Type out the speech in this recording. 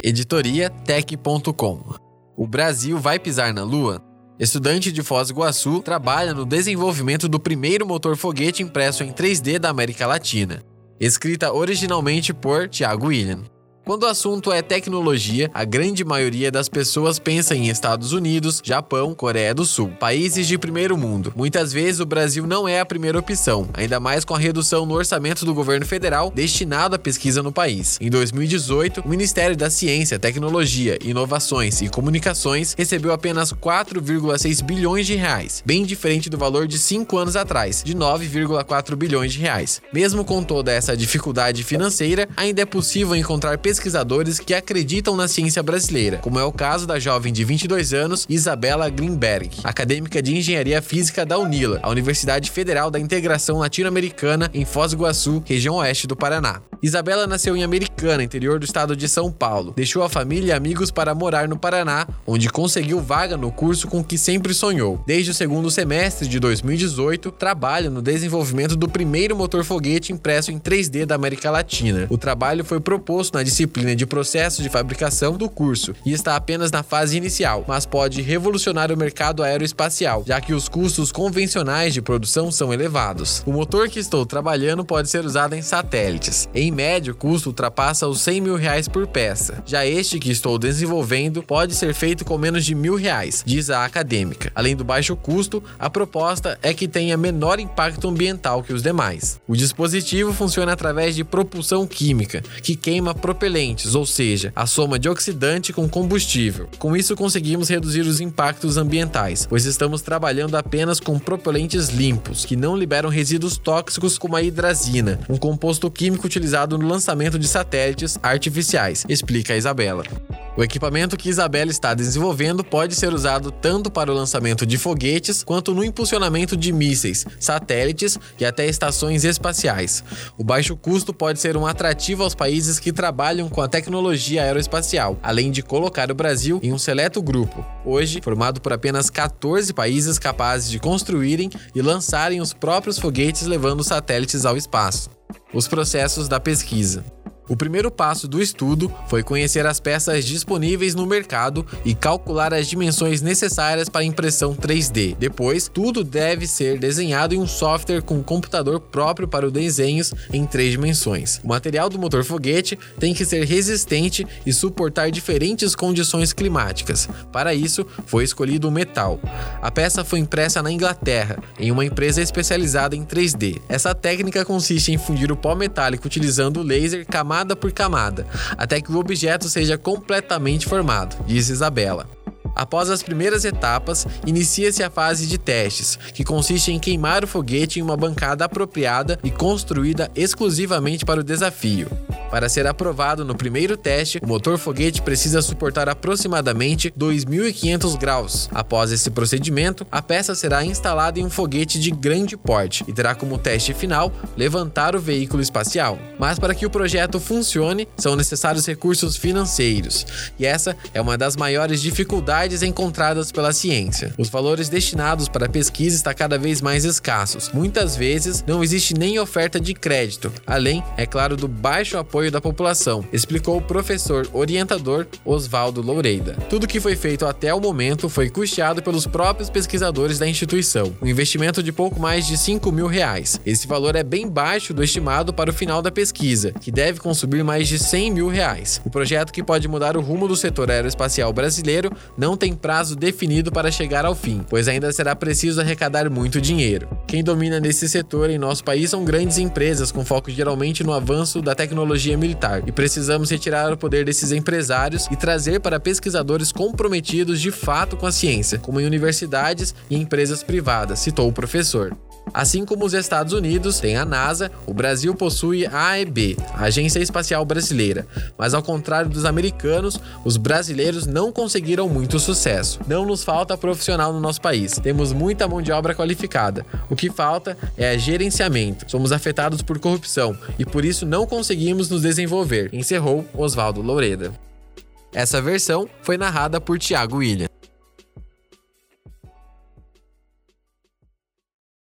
Editoria Tech.com. O Brasil vai pisar na Lua? Estudante de Foz do Iguaçu trabalha no desenvolvimento do primeiro motor foguete impresso em 3D da América Latina. Escrita originalmente por Tiago William. Quando o assunto é tecnologia, a grande maioria das pessoas pensa em Estados Unidos, Japão, Coreia do Sul, países de primeiro mundo. Muitas vezes o Brasil não é a primeira opção, ainda mais com a redução no orçamento do governo federal destinado à pesquisa no país. Em 2018, o Ministério da Ciência, Tecnologia, Inovações e Comunicações recebeu apenas 4,6 bilhões de reais, bem diferente do valor de cinco anos atrás, de 9,4 bilhões de reais. Mesmo com toda essa dificuldade financeira, ainda é possível encontrar pesquisas pesquisadores que acreditam na ciência brasileira, como é o caso da jovem de 22 anos Isabela Greenberg, acadêmica de Engenharia Física da UNILA, a Universidade Federal da Integração Latino-Americana em Foz do Iguaçu, região oeste do Paraná. Isabela nasceu em Americana, interior do estado de São Paulo. Deixou a família e amigos para morar no Paraná, onde conseguiu vaga no curso com que sempre sonhou. Desde o segundo semestre de 2018, trabalha no desenvolvimento do primeiro motor foguete impresso em 3D da América Latina. O trabalho foi proposto na disciplina de processo de fabricação do curso e está apenas na fase inicial, mas pode revolucionar o mercado aeroespacial, já que os custos convencionais de produção são elevados. O motor que estou trabalhando pode ser usado em satélites. Em em média, o custo ultrapassa os 100 mil reais por peça. Já este que estou desenvolvendo pode ser feito com menos de mil reais, diz a acadêmica. Além do baixo custo, a proposta é que tenha menor impacto ambiental que os demais. O dispositivo funciona através de propulsão química, que queima propelentes, ou seja, a soma de oxidante com combustível. Com isso, conseguimos reduzir os impactos ambientais, pois estamos trabalhando apenas com propelentes limpos, que não liberam resíduos tóxicos como a hidrazina, um composto químico utilizado utilizado no lançamento de satélites artificiais, explica a Isabela. O equipamento que Isabela está desenvolvendo pode ser usado tanto para o lançamento de foguetes quanto no impulsionamento de mísseis, satélites e até estações espaciais. O baixo custo pode ser um atrativo aos países que trabalham com a tecnologia aeroespacial, além de colocar o Brasil em um seleto grupo, hoje formado por apenas 14 países capazes de construírem e lançarem os próprios foguetes levando satélites ao espaço. Os processos da pesquisa. O primeiro passo do estudo foi conhecer as peças disponíveis no mercado e calcular as dimensões necessárias para impressão 3D. Depois, tudo deve ser desenhado em um software com computador próprio para os desenhos em três dimensões. O material do motor foguete tem que ser resistente e suportar diferentes condições climáticas. Para isso, foi escolhido o metal. A peça foi impressa na Inglaterra, em uma empresa especializada em 3D. Essa técnica consiste em fundir o pó metálico utilizando laser camada camada por camada, até que o objeto seja completamente formado, diz Isabela. Após as primeiras etapas, inicia-se a fase de testes, que consiste em queimar o foguete em uma bancada apropriada e construída exclusivamente para o desafio. Para ser aprovado no primeiro teste, o motor foguete precisa suportar aproximadamente 2.500 graus. Após esse procedimento, a peça será instalada em um foguete de grande porte e terá como teste final levantar o veículo espacial. Mas para que o projeto funcione, são necessários recursos financeiros, e essa é uma das maiores dificuldades encontradas pela ciência. Os valores destinados para a pesquisa estão cada vez mais escassos. Muitas vezes não existe nem oferta de crédito, além, é claro, do baixo apoio apoio da população, explicou o professor orientador Oswaldo Loureida. Tudo que foi feito até o momento foi custeado pelos próprios pesquisadores da instituição, um investimento de pouco mais de 5 mil reais. Esse valor é bem baixo do estimado para o final da pesquisa, que deve consumir mais de 100 mil reais. O projeto que pode mudar o rumo do setor aeroespacial brasileiro não tem prazo definido para chegar ao fim, pois ainda será preciso arrecadar muito dinheiro. Quem domina nesse setor em nosso país são grandes empresas com foco geralmente no avanço da tecnologia tecnologia militar e precisamos retirar o poder desses empresários e trazer para pesquisadores comprometidos de fato com a ciência, como em universidades e empresas privadas, citou o professor. Assim como os Estados Unidos têm a NASA, o Brasil possui a AEB, a Agência Espacial Brasileira. Mas ao contrário dos americanos, os brasileiros não conseguiram muito sucesso. Não nos falta profissional no nosso país. Temos muita mão de obra qualificada. O que falta é gerenciamento. Somos afetados por corrupção e por isso não conseguimos nos desenvolver, encerrou Oswaldo Loureda. Essa versão foi narrada por Tiago William.